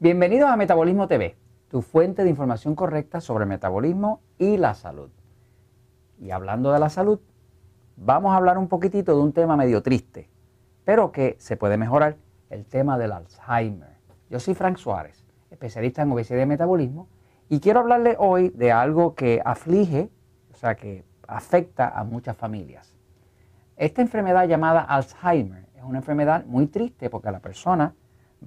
Bienvenidos a Metabolismo TV, tu fuente de información correcta sobre el metabolismo y la salud. Y hablando de la salud, vamos a hablar un poquitito de un tema medio triste, pero que se puede mejorar, el tema del Alzheimer. Yo soy Frank Suárez, especialista en obesidad y metabolismo, y quiero hablarle hoy de algo que aflige, o sea, que afecta a muchas familias. Esta enfermedad llamada Alzheimer es una enfermedad muy triste porque la persona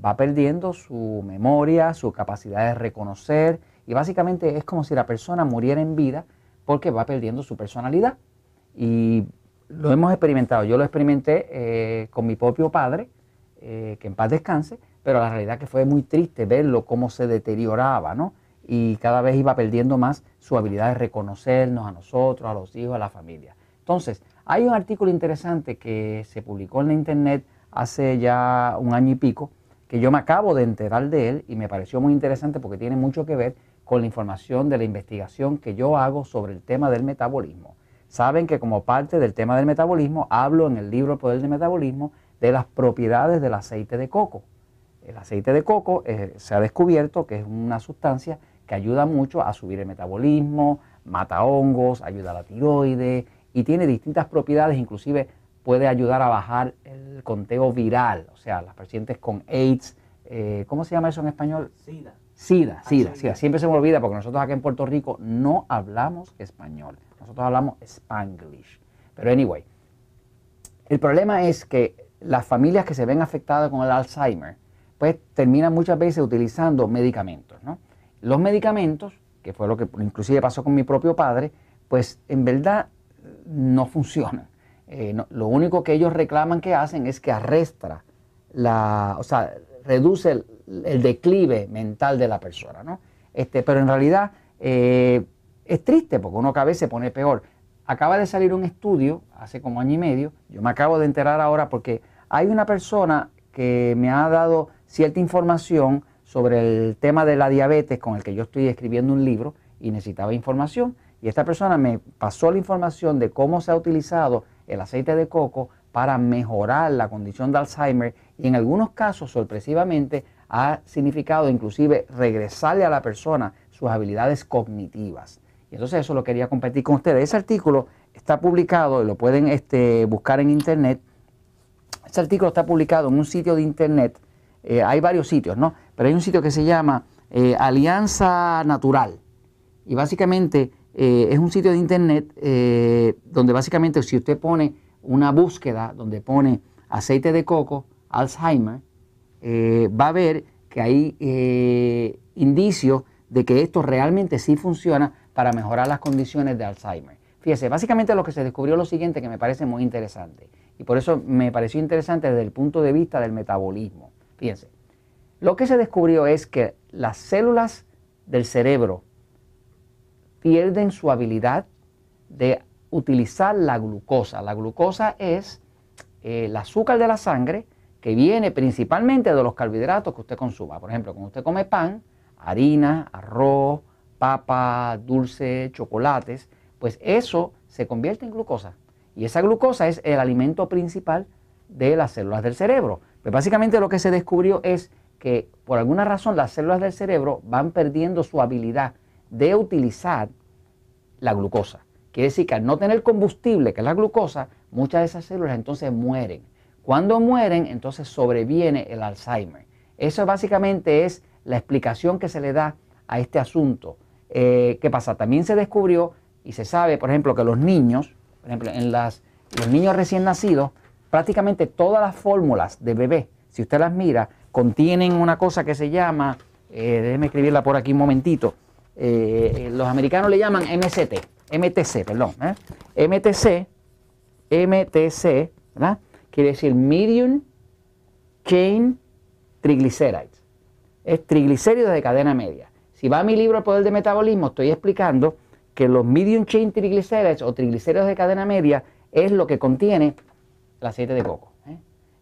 va perdiendo su memoria, su capacidad de reconocer y básicamente es como si la persona muriera en vida porque va perdiendo su personalidad. Y lo hemos experimentado, yo lo experimenté eh, con mi propio padre, eh, que en paz descanse, pero la realidad que fue muy triste verlo cómo se deterioraba, ¿no? Y cada vez iba perdiendo más su habilidad de reconocernos a nosotros, a los hijos, a la familia. Entonces, hay un artículo interesante que se publicó en la internet hace ya un año y pico, que yo me acabo de enterar de él y me pareció muy interesante porque tiene mucho que ver con la información de la investigación que yo hago sobre el tema del metabolismo. Saben que como parte del tema del metabolismo hablo en el libro El Poder del Metabolismo de las propiedades del aceite de coco. El aceite de coco eh, se ha descubierto que es una sustancia que ayuda mucho a subir el metabolismo, mata hongos, ayuda a la tiroides y tiene distintas propiedades, inclusive puede ayudar a bajar el conteo viral, o sea, las pacientes con AIDS, eh, ¿cómo se llama eso en español? SIDA. SIDA, SIDA, SIDA. Siempre se me olvida porque nosotros aquí en Puerto Rico no hablamos español, nosotros hablamos spanglish. Pero anyway, el problema es que las familias que se ven afectadas con el Alzheimer, pues terminan muchas veces utilizando medicamentos, ¿no? Los medicamentos, que fue lo que inclusive pasó con mi propio padre, pues en verdad no funcionan. Eh, lo único que ellos reclaman que hacen es que arrastra la, o sea, reduce el, declive mental de la persona, ¿no? Este, pero en realidad eh, es triste porque uno cada vez se pone peor. Acaba de salir un estudio hace como año y medio, yo me acabo de enterar ahora porque hay una persona que me ha dado cierta información sobre el tema de la diabetes con el que yo estoy escribiendo un libro y necesitaba información. Y esta persona me pasó la información de cómo se ha utilizado el aceite de coco para mejorar la condición de Alzheimer y en algunos casos, sorpresivamente, ha significado inclusive regresarle a la persona sus habilidades cognitivas. Y entonces eso lo quería compartir con ustedes. Ese artículo está publicado, lo pueden este, buscar en internet. Ese artículo está publicado en un sitio de internet. Eh, hay varios sitios, ¿no? Pero hay un sitio que se llama eh, Alianza Natural. Y básicamente eh, es un sitio de internet eh, donde básicamente si usted pone una búsqueda donde pone aceite de coco, Alzheimer, eh, va a ver que hay indicios de que esto realmente sí funciona para mejorar las condiciones de Alzheimer. Fíjese, básicamente lo que se descubrió es lo siguiente que me parece muy interesante. Y por eso me pareció interesante desde el punto de vista del metabolismo. Fíjense, lo que se descubrió es que las células del cerebro pierden su habilidad de utilizar la glucosa. La glucosa es eh, el azúcar de la sangre que viene principalmente de los carbohidratos que usted consuma. Por ejemplo, cuando usted come pan, harina, arroz, papa, dulce, chocolates, pues eso se convierte en glucosa. Y esa glucosa es el alimento principal de las células del cerebro. Pues básicamente lo que se descubrió es que por alguna razón las células del cerebro van perdiendo su habilidad de utilizar la glucosa. Quiere decir que al no tener combustible, que es la glucosa, muchas de esas células entonces mueren. Cuando mueren, entonces sobreviene el Alzheimer. Eso básicamente es la explicación que se le da a este asunto. Eh, ¿Qué pasa? También se descubrió y se sabe, por ejemplo, que los niños, por ejemplo, en las, los niños recién nacidos, prácticamente todas las fórmulas de bebé, si usted las mira, contienen una cosa que se llama, eh, déjeme escribirla por aquí un momentito, eh, eh, los americanos le llaman MCT, MTC, perdón, ¿eh? MTC, MTC, ¿verdad? Quiere decir Medium Chain Triglycerides. Es triglicéridos de cadena media. Si va a mi libro El Poder de Metabolismo, estoy explicando que los Medium Chain Triglycerides o triglicéridos de cadena media es lo que contiene el aceite de coco.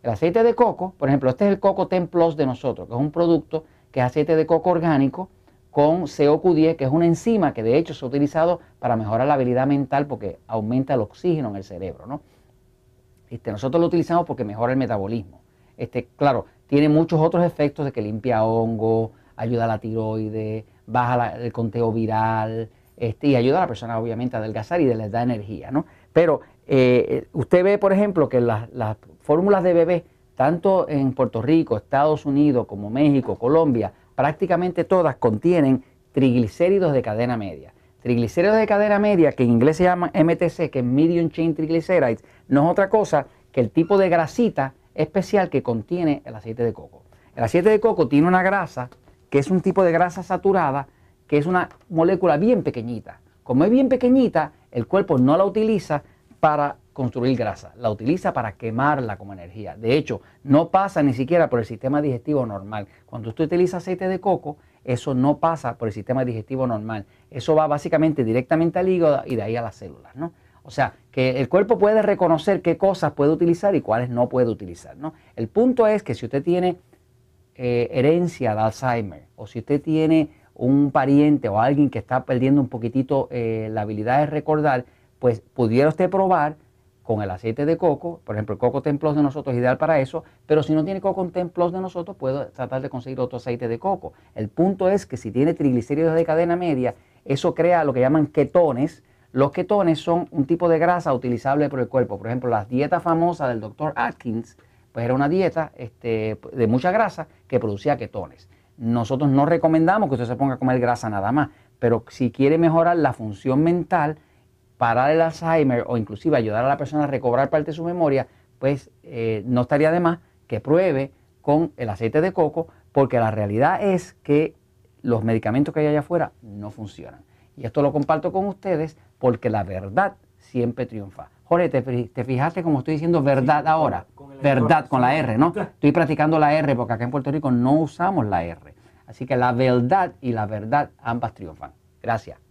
El aceite de coco, por ejemplo, este es el Coco Ten Plus de nosotros, que es un producto que es aceite de coco orgánico, con CoQ10, que es una enzima que de hecho se ha utilizado para mejorar la habilidad mental porque aumenta el oxígeno en el cerebro. ¿no? Este, nosotros lo utilizamos porque mejora el metabolismo. Este, claro, tiene muchos otros efectos de que limpia hongo, ayuda a la tiroides, baja el conteo viral este, y ayuda a la persona obviamente a adelgazar y les da energía, ¿no? Pero eh, usted ve, por ejemplo, que las, las fórmulas de bebé, tanto en Puerto Rico, Estados Unidos, como México, Colombia, prácticamente todas contienen triglicéridos de cadena media. Triglicéridos de cadena media, que en inglés se llama MTC, que es Medium Chain Triglycerides, no es otra cosa que el tipo de grasita especial que contiene el aceite de coco. El aceite de coco tiene una grasa que es un tipo de grasa saturada, que es una molécula bien pequeñita. Como es bien pequeñita, el cuerpo no la utiliza para construir grasa, la utiliza para quemarla como energía. De hecho, no pasa ni siquiera por el sistema digestivo normal. Cuando usted utiliza aceite de coco, eso no pasa por el sistema digestivo normal. Eso va básicamente directamente al hígado y de ahí a las células, ¿no? O sea, que el cuerpo puede reconocer qué cosas puede utilizar y cuáles no puede utilizar, ¿no? El punto es que si usted tiene eh, herencia de Alzheimer o si usted tiene un pariente o alguien que está perdiendo un poquitito eh, la habilidad de recordar, pues pudiera usted probar con el aceite de coco, por ejemplo el coco templos de nosotros es ideal para eso, pero si no tiene coco templos de nosotros, puedo tratar de conseguir otro aceite de coco. El punto es que si tiene triglicéridos de cadena media, eso crea lo que llaman ketones. Los ketones son un tipo de grasa utilizable por el cuerpo. Por ejemplo, la dieta famosa del doctor Atkins, pues era una dieta este, de mucha grasa que producía ketones. Nosotros no recomendamos que usted se ponga a comer grasa nada más, pero si quiere mejorar la función mental, parar el Alzheimer o inclusive ayudar a la persona a recobrar parte de su memoria, pues eh, no estaría de más que pruebe con el aceite de coco, porque la realidad es que los medicamentos que hay allá afuera no funcionan. Y esto lo comparto con ustedes porque la verdad siempre triunfa. Jorge, ¿te, fijaste como estoy diciendo verdad ahora? verdad con la R, ¿no? Estoy practicando la R porque acá en Puerto Rico no usamos la R. Así que la verdad y la verdad ambas triunfan. Gracias.